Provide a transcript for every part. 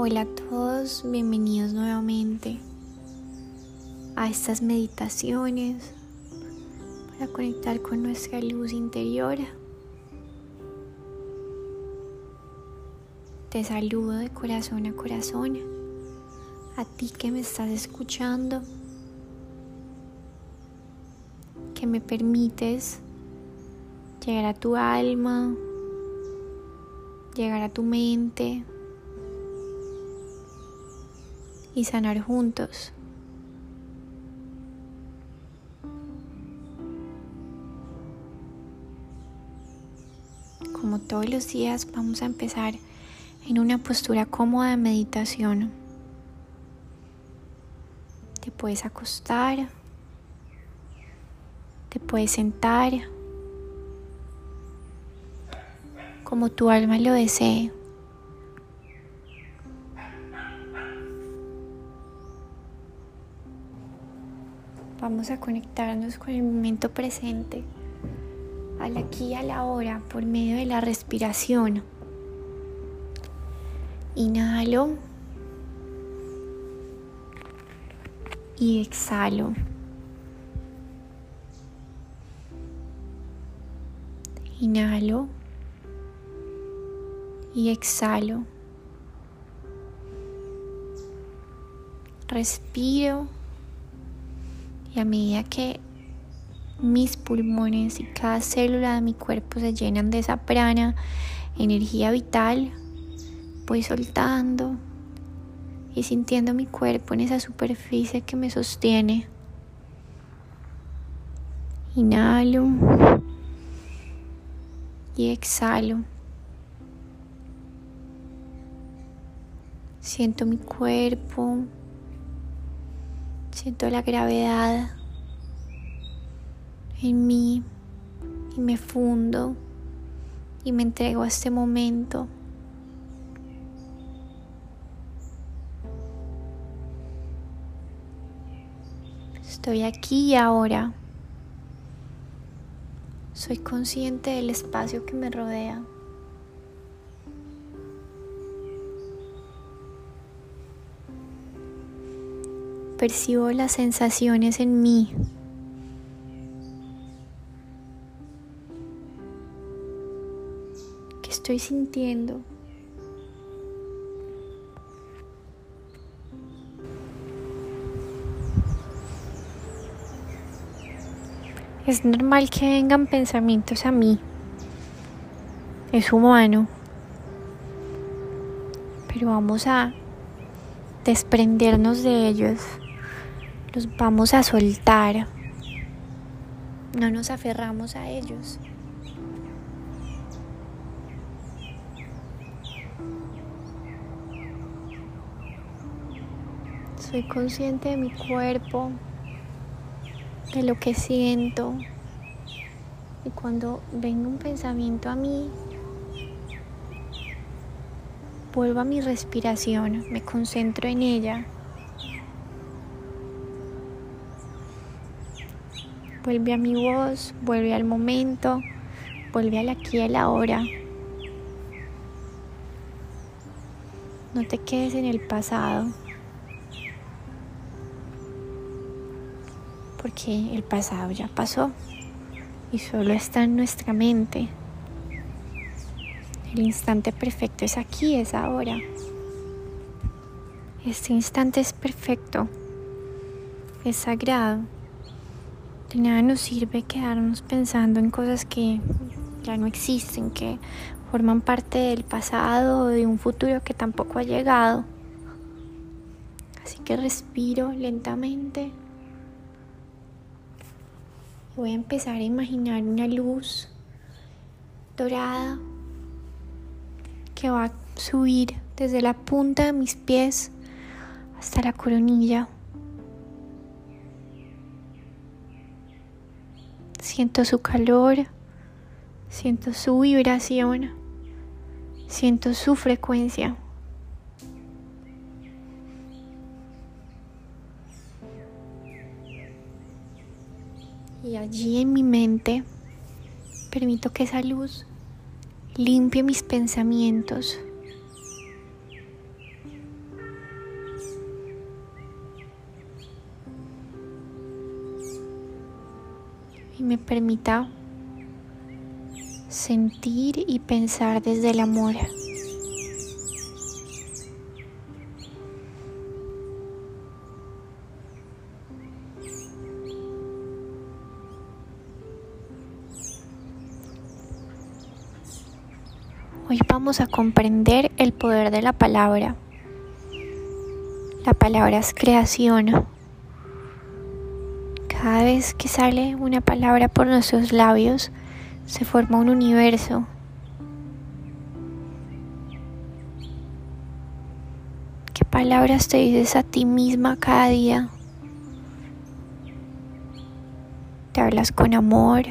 Hola a todos, bienvenidos nuevamente a estas meditaciones para conectar con nuestra luz interior. Te saludo de corazón a corazón, a ti que me estás escuchando, que me permites llegar a tu alma, llegar a tu mente y sanar juntos. Como todos los días vamos a empezar en una postura cómoda de meditación. Te puedes acostar, te puedes sentar, como tu alma lo desee. Vamos a conectarnos con el momento presente, al aquí y a la hora, por medio de la respiración. Inhalo y exhalo. Inhalo y exhalo. Respiro y a medida que mis pulmones y cada célula de mi cuerpo se llenan de esa prana, energía vital, voy soltando y sintiendo mi cuerpo en esa superficie que me sostiene. Inhalo y exhalo. Siento mi cuerpo, siento la gravedad en mí y me fundo y me entrego a este momento. Estoy aquí y ahora. Soy consciente del espacio que me rodea. Percibo las sensaciones en mí. ¿Qué estoy sintiendo? Es normal que vengan pensamientos a mí. Es humano. Pero vamos a desprendernos de ellos. Los vamos a soltar. No nos aferramos a ellos. Soy consciente de mi cuerpo, de lo que siento. Y cuando venga un pensamiento a mí, vuelvo a mi respiración, me concentro en ella. Vuelve a mi voz, vuelve al momento, vuelve al aquí y a la hora. No te quedes en el pasado. Porque el pasado ya pasó y solo está en nuestra mente. El instante perfecto es aquí, es ahora. Este instante es perfecto, es sagrado. De nada nos sirve quedarnos pensando en cosas que ya no existen, que forman parte del pasado o de un futuro que tampoco ha llegado. Así que respiro lentamente. Voy a empezar a imaginar una luz dorada que va a subir desde la punta de mis pies hasta la coronilla. Siento su calor, siento su vibración, siento su frecuencia. Y allí en mi mente permito que esa luz limpie mis pensamientos, permita sentir y pensar desde el amor. Hoy vamos a comprender el poder de la palabra. La palabra es creación. Cada vez que sale una palabra por nuestros labios, se forma un universo. ¿Qué palabras te dices a ti misma cada día? ¿Te hablas con amor?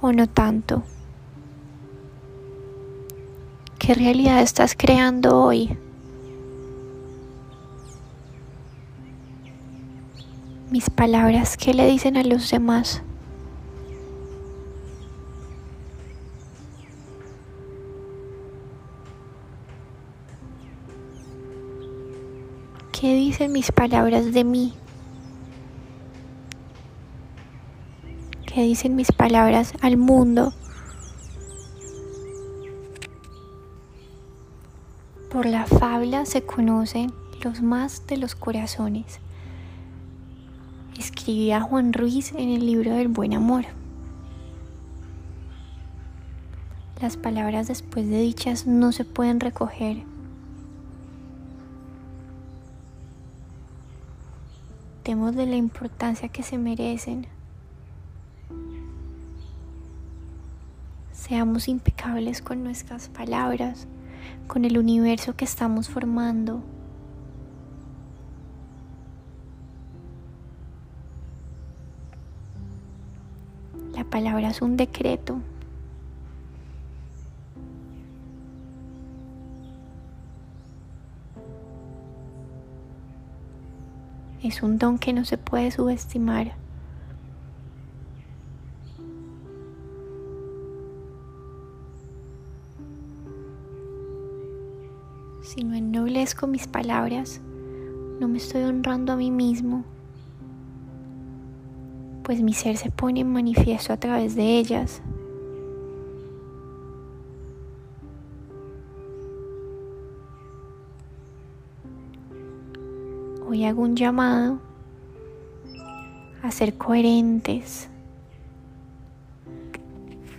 ¿O no tanto? ¿Qué realidad estás creando hoy? Mis palabras, ¿qué le dicen a los demás? ¿Qué dicen mis palabras de mí? ¿Qué dicen mis palabras al mundo? Se conocen los más de los corazones. Escribía Juan Ruiz en el libro del buen amor. Las palabras después de dichas no se pueden recoger. Demos de la importancia que se merecen. Seamos impecables con nuestras palabras con el universo que estamos formando. La palabra es un decreto. Es un don que no se puede subestimar. Si no ennoblezco mis palabras, no me estoy honrando a mí mismo, pues mi ser se pone en manifiesto a través de ellas. Hoy hago un llamado a ser coherentes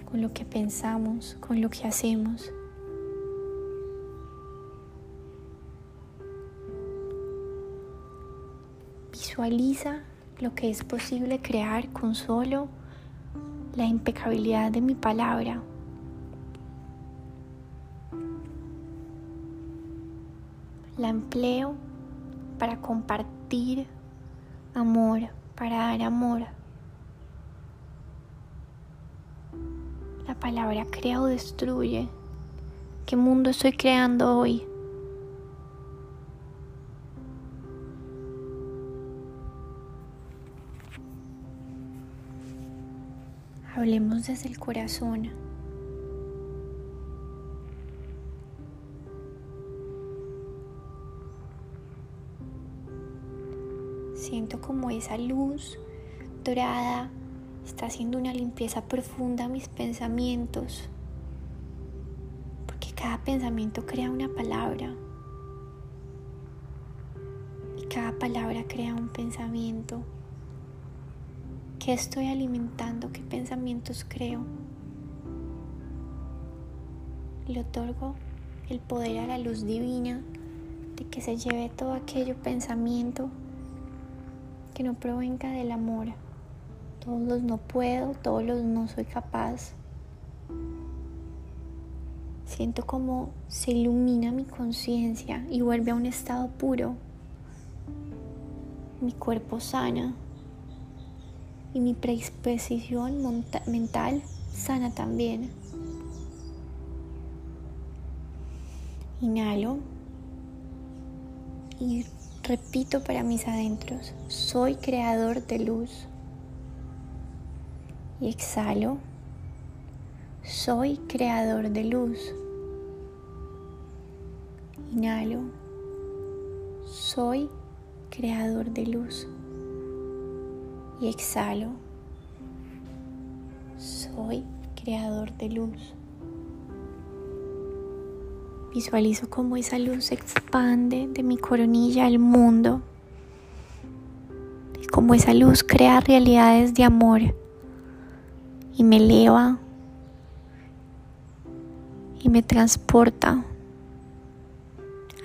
con lo que pensamos, con lo que hacemos. Visualiza lo que es posible crear con solo la impecabilidad de mi palabra. La empleo para compartir amor, para dar amor. La palabra crea o destruye. ¿Qué mundo estoy creando hoy? Hablemos desde el corazón. Siento como esa luz dorada está haciendo una limpieza profunda a mis pensamientos. Porque cada pensamiento crea una palabra. Y cada palabra crea un pensamiento. ¿Qué estoy alimentando? ¿Qué pensamientos creo? Le otorgo el poder a la luz divina de que se lleve todo aquello pensamiento que no provenga del amor. Todos los no puedo, todos los no soy capaz. Siento como se ilumina mi conciencia y vuelve a un estado puro. Mi cuerpo sana y mi predisposición mental sana también. Inhalo y repito para mis adentros, soy creador de luz. Y exhalo, soy creador de luz. Inhalo, Soy creador de luz. Y exhalo. Soy creador de luz. Visualizo cómo esa luz se expande de mi coronilla al mundo. Y cómo esa luz crea realidades de amor y me eleva y me transporta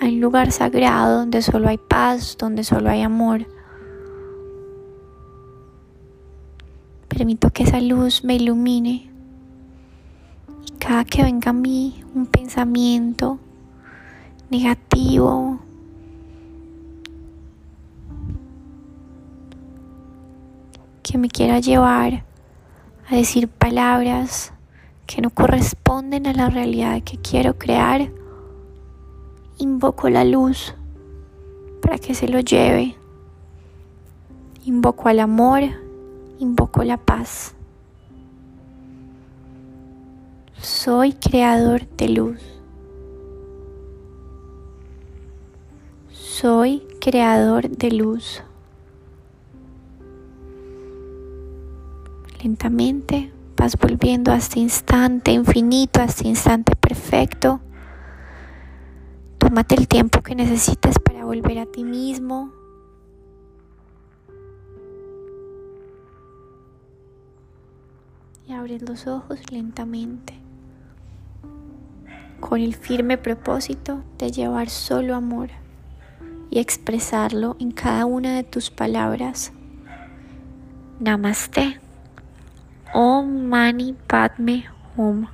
a un lugar sagrado donde solo hay paz, donde solo hay amor. Permito que esa luz me ilumine y cada que venga a mí un pensamiento negativo, que me quiera llevar a decir palabras que no corresponden a la realidad que quiero crear, invoco la luz para que se lo lleve. Invoco al amor, invoco la paz. Soy creador de luz. Soy creador de luz. Lentamente vas volviendo a este instante infinito, a este instante perfecto. Tómate el tiempo que necesites para volver a ti mismo. Y abres los ojos lentamente, con el firme propósito de llevar solo amor y expresarlo en cada una de tus palabras. Namaste. Om Mani Padme Hum.